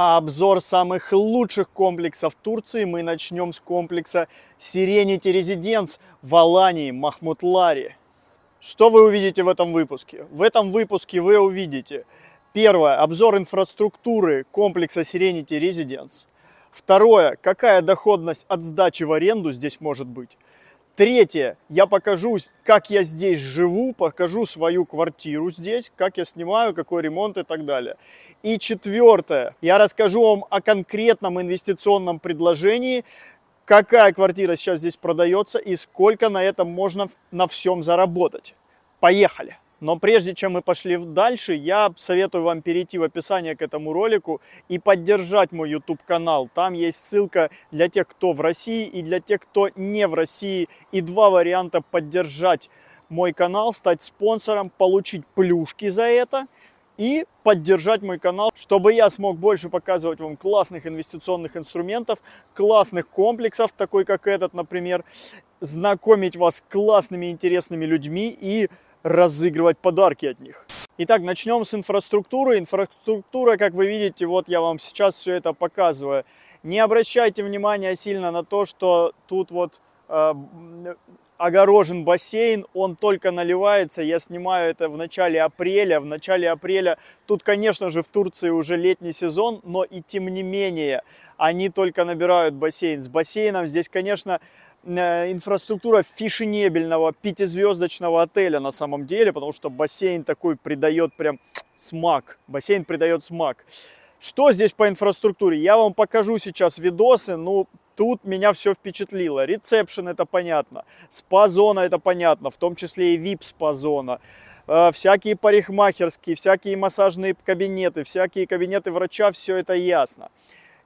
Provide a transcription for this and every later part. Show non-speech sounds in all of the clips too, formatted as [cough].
А обзор самых лучших комплексов Турции мы начнем с комплекса Serenity Residence в Алании, Махмутларе. Что вы увидите в этом выпуске? В этом выпуске вы увидите первое, обзор инфраструктуры комплекса Serenity Residence. Второе, какая доходность от сдачи в аренду здесь может быть. Третье, я покажу, как я здесь живу, покажу свою квартиру здесь, как я снимаю, какой ремонт и так далее. И четвертое, я расскажу вам о конкретном инвестиционном предложении, какая квартира сейчас здесь продается и сколько на этом можно на всем заработать. Поехали! Но прежде чем мы пошли дальше, я советую вам перейти в описание к этому ролику и поддержать мой YouTube канал. Там есть ссылка для тех, кто в России и для тех, кто не в России. И два варианта поддержать мой канал, стать спонсором, получить плюшки за это и поддержать мой канал, чтобы я смог больше показывать вам классных инвестиционных инструментов, классных комплексов, такой как этот, например, знакомить вас с классными интересными людьми и разыгрывать подарки от них. Итак, начнем с инфраструктуры. Инфраструктура, как вы видите, вот я вам сейчас все это показываю. Не обращайте внимания сильно на то, что тут вот э, огорожен бассейн, он только наливается. Я снимаю это в начале апреля. В начале апреля тут, конечно же, в Турции уже летний сезон, но и тем не менее они только набирают бассейн. С бассейном здесь, конечно, Э, инфраструктура фишенебельного пятизвездочного отеля на самом деле, потому что бассейн такой придает прям смак. Бассейн придает смак. Что здесь по инфраструктуре? Я вам покажу сейчас видосы, ну, тут меня все впечатлило. Ресепшн это понятно, спа-зона это понятно, в том числе и VIP-спа-зона. Э, всякие парикмахерские, всякие массажные кабинеты, всякие кабинеты врача, все это ясно.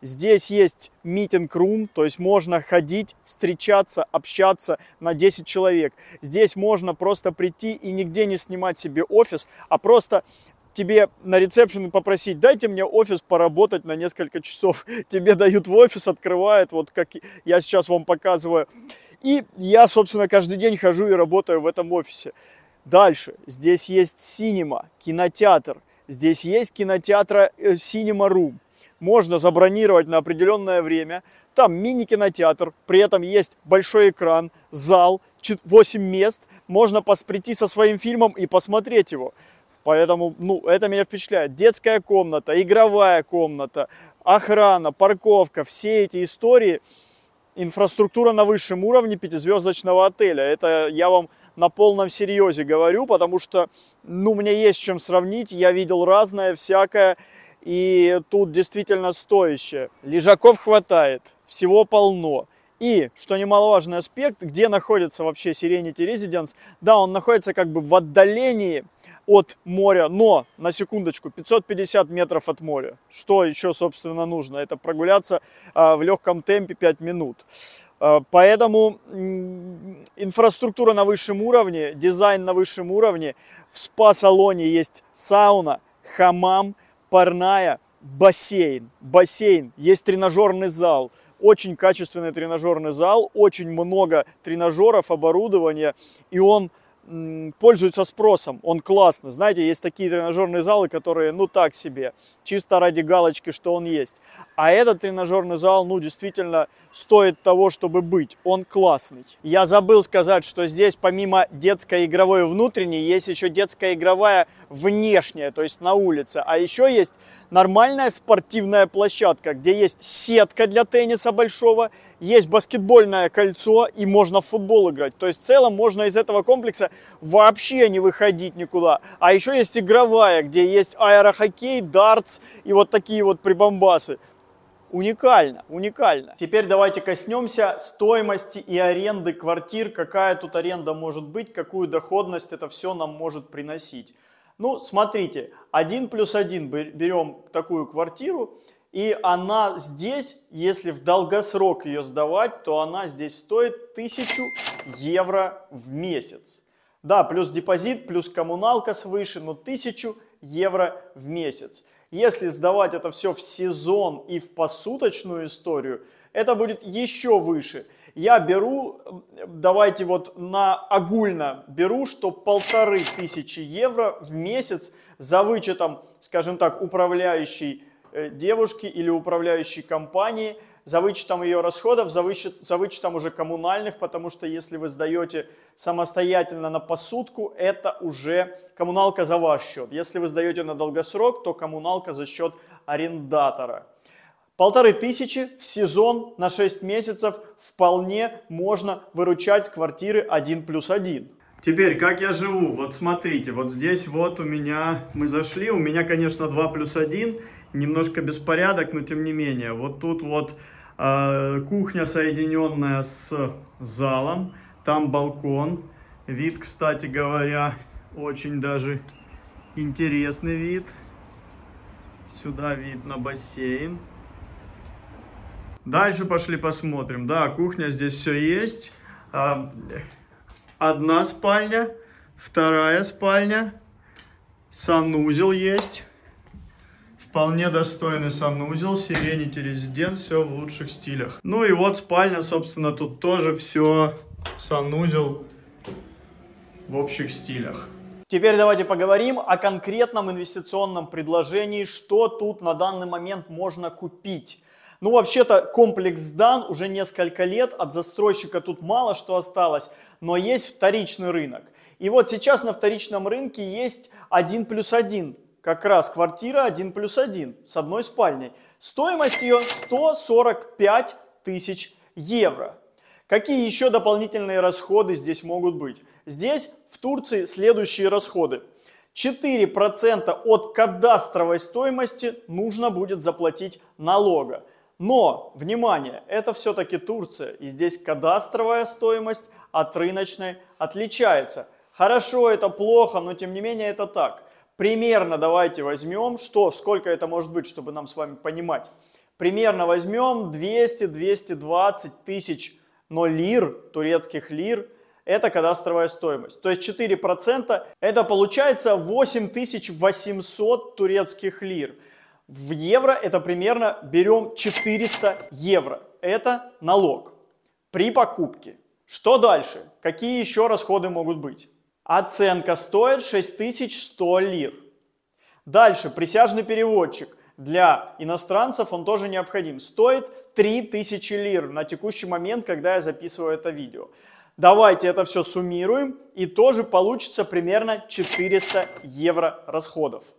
Здесь есть митинг-рум, то есть можно ходить, встречаться, общаться на 10 человек. Здесь можно просто прийти и нигде не снимать себе офис, а просто тебе на ресепшн попросить, дайте мне офис поработать на несколько часов. [laughs] Тебе дают в офис, открывают, вот как я сейчас вам показываю. И я, собственно, каждый день хожу и работаю в этом офисе. Дальше. Здесь есть синема, кинотеатр. Здесь есть кинотеатра Cinema э, Room можно забронировать на определенное время. Там мини-кинотеатр, при этом есть большой экран, зал, 8 мест. Можно прийти со своим фильмом и посмотреть его. Поэтому, ну, это меня впечатляет. Детская комната, игровая комната, охрана, парковка, все эти истории. Инфраструктура на высшем уровне пятизвездочного отеля. Это я вам на полном серьезе говорю, потому что, ну, мне есть чем сравнить. Я видел разное, всякое и тут действительно стоящее. Лежаков хватает, всего полно. И, что немаловажный аспект, где находится вообще Serenity Residence, да, он находится как бы в отдалении от моря, но, на секундочку, 550 метров от моря. Что еще, собственно, нужно? Это прогуляться а, в легком темпе 5 минут. А, поэтому инфраструктура на высшем уровне, дизайн на высшем уровне. В спа-салоне есть сауна, хамам, парная, бассейн. Бассейн, есть тренажерный зал. Очень качественный тренажерный зал, очень много тренажеров, оборудования. И он пользуется спросом, он классный. Знаете, есть такие тренажерные залы, которые, ну, так себе, чисто ради галочки, что он есть. А этот тренажерный зал, ну, действительно стоит того, чтобы быть. Он классный. Я забыл сказать, что здесь помимо детской игровой внутренней, есть еще детская игровая внешняя, то есть на улице. А еще есть нормальная спортивная площадка, где есть сетка для тенниса большого, есть баскетбольное кольцо и можно в футбол играть. То есть в целом можно из этого комплекса вообще не выходить никуда. А еще есть игровая, где есть аэрохоккей, дартс и вот такие вот прибамбасы. Уникально, уникально. Теперь давайте коснемся стоимости и аренды квартир. Какая тут аренда может быть, какую доходность это все нам может приносить. Ну, смотрите, 1 плюс 1 берем такую квартиру, и она здесь, если в долгосрок ее сдавать, то она здесь стоит 1000 евро в месяц. Да, плюс депозит, плюс коммуналка свыше, но 1000 евро в месяц. Если сдавать это все в сезон и в посуточную историю, это будет еще выше. Я беру, давайте вот на огульно беру, что полторы тысячи евро в месяц за вычетом, скажем так, управляющей э, девушки или управляющей компании за вычетом ее расходов, за, вычет, за вычетом уже коммунальных, потому что если вы сдаете самостоятельно на посудку, это уже коммуналка за ваш счет. Если вы сдаете на долгосрок, то коммуналка за счет арендатора. Полторы тысячи в сезон на 6 месяцев вполне можно выручать с квартиры 1 плюс 1. Теперь, как я живу? Вот смотрите, вот здесь вот у меня, мы зашли, у меня, конечно, 2 плюс 1, немножко беспорядок, но тем не менее. Вот тут вот э, кухня, соединенная с залом, там балкон. Вид, кстати говоря, очень даже интересный вид. Сюда видно бассейн. Дальше пошли посмотрим. Да, кухня здесь все есть. А, одна спальня, вторая спальня, санузел есть. Вполне достойный санузел, Serenity Residence, все в лучших стилях. Ну и вот спальня, собственно, тут тоже все санузел в общих стилях. Теперь давайте поговорим о конкретном инвестиционном предложении, что тут на данный момент можно купить. Ну, вообще-то комплекс сдан уже несколько лет, от застройщика тут мало что осталось, но есть вторичный рынок. И вот сейчас на вторичном рынке есть 1 плюс 1, как раз квартира 1 плюс 1 с одной спальней. Стоимость ее 145 тысяч евро. Какие еще дополнительные расходы здесь могут быть? Здесь в Турции следующие расходы. 4% от кадастровой стоимости нужно будет заплатить налога. Но, внимание, это все-таки Турция, и здесь кадастровая стоимость от рыночной отличается. Хорошо, это плохо, но тем не менее это так. Примерно давайте возьмем, что, сколько это может быть, чтобы нам с вами понимать. Примерно возьмем 200-220 тысяч, но лир, турецких лир, это кадастровая стоимость. То есть 4% это получается 8800 турецких лир. В евро это примерно берем 400 евро. Это налог при покупке. Что дальше? Какие еще расходы могут быть? Оценка стоит 6100 лир. Дальше, присяжный переводчик. Для иностранцев он тоже необходим. Стоит 3000 лир на текущий момент, когда я записываю это видео. Давайте это все суммируем и тоже получится примерно 400 евро расходов.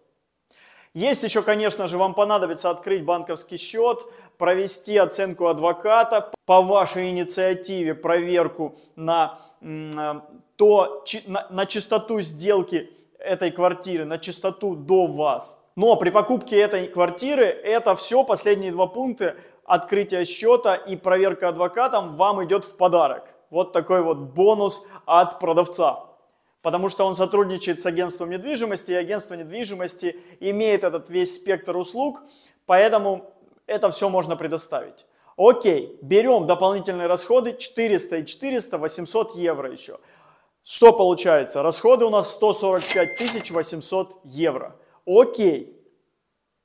Есть еще, конечно же, вам понадобится открыть банковский счет, провести оценку адвоката, по вашей инициативе проверку на, то, на, на чистоту сделки этой квартиры, на чистоту до вас. Но при покупке этой квартиры это все, последние два пункта, открытие счета и проверка адвокатом вам идет в подарок. Вот такой вот бонус от продавца потому что он сотрудничает с агентством недвижимости, и агентство недвижимости имеет этот весь спектр услуг, поэтому это все можно предоставить. Окей, берем дополнительные расходы 400 и 400, 800 евро еще. Что получается? Расходы у нас 145 800 евро. Окей,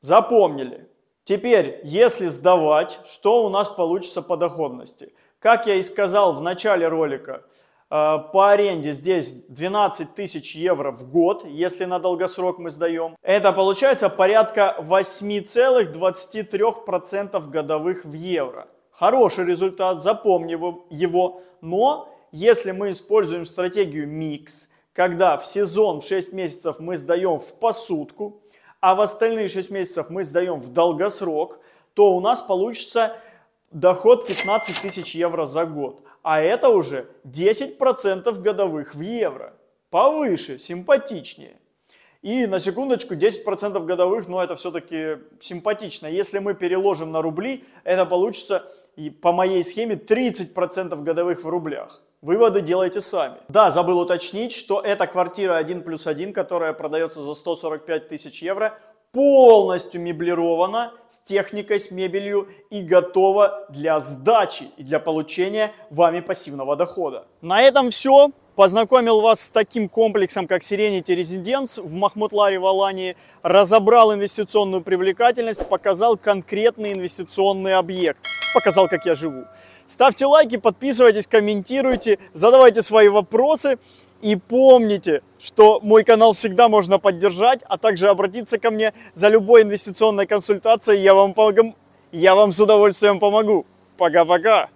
запомнили. Теперь, если сдавать, что у нас получится по доходности? Как я и сказал в начале ролика, по аренде здесь 12 тысяч евро в год, если на долгосрок мы сдаем. Это получается порядка 8,23% годовых в евро. Хороший результат, запомни его. Но если мы используем стратегию микс, когда в сезон в 6 месяцев мы сдаем в посудку, а в остальные 6 месяцев мы сдаем в долгосрок, то у нас получится доход 15 тысяч евро за год а это уже 10% годовых в евро. Повыше, симпатичнее. И на секундочку 10% годовых, но это все-таки симпатично. Если мы переложим на рубли, это получится и по моей схеме 30% годовых в рублях. Выводы делайте сами. Да, забыл уточнить, что эта квартира 1 плюс 1, которая продается за 145 тысяч евро, полностью меблирована с техникой, с мебелью и готова для сдачи и для получения вами пассивного дохода. На этом все. Познакомил вас с таким комплексом, как Serenity Residence в Махмутларе в Алании. Разобрал инвестиционную привлекательность, показал конкретный инвестиционный объект. Показал, как я живу. Ставьте лайки, подписывайтесь, комментируйте, задавайте свои вопросы. И помните, что мой канал всегда можно поддержать, а также обратиться ко мне за любой инвестиционной консультацией. Я вам, погом... я вам с удовольствием помогу. Пока-пока.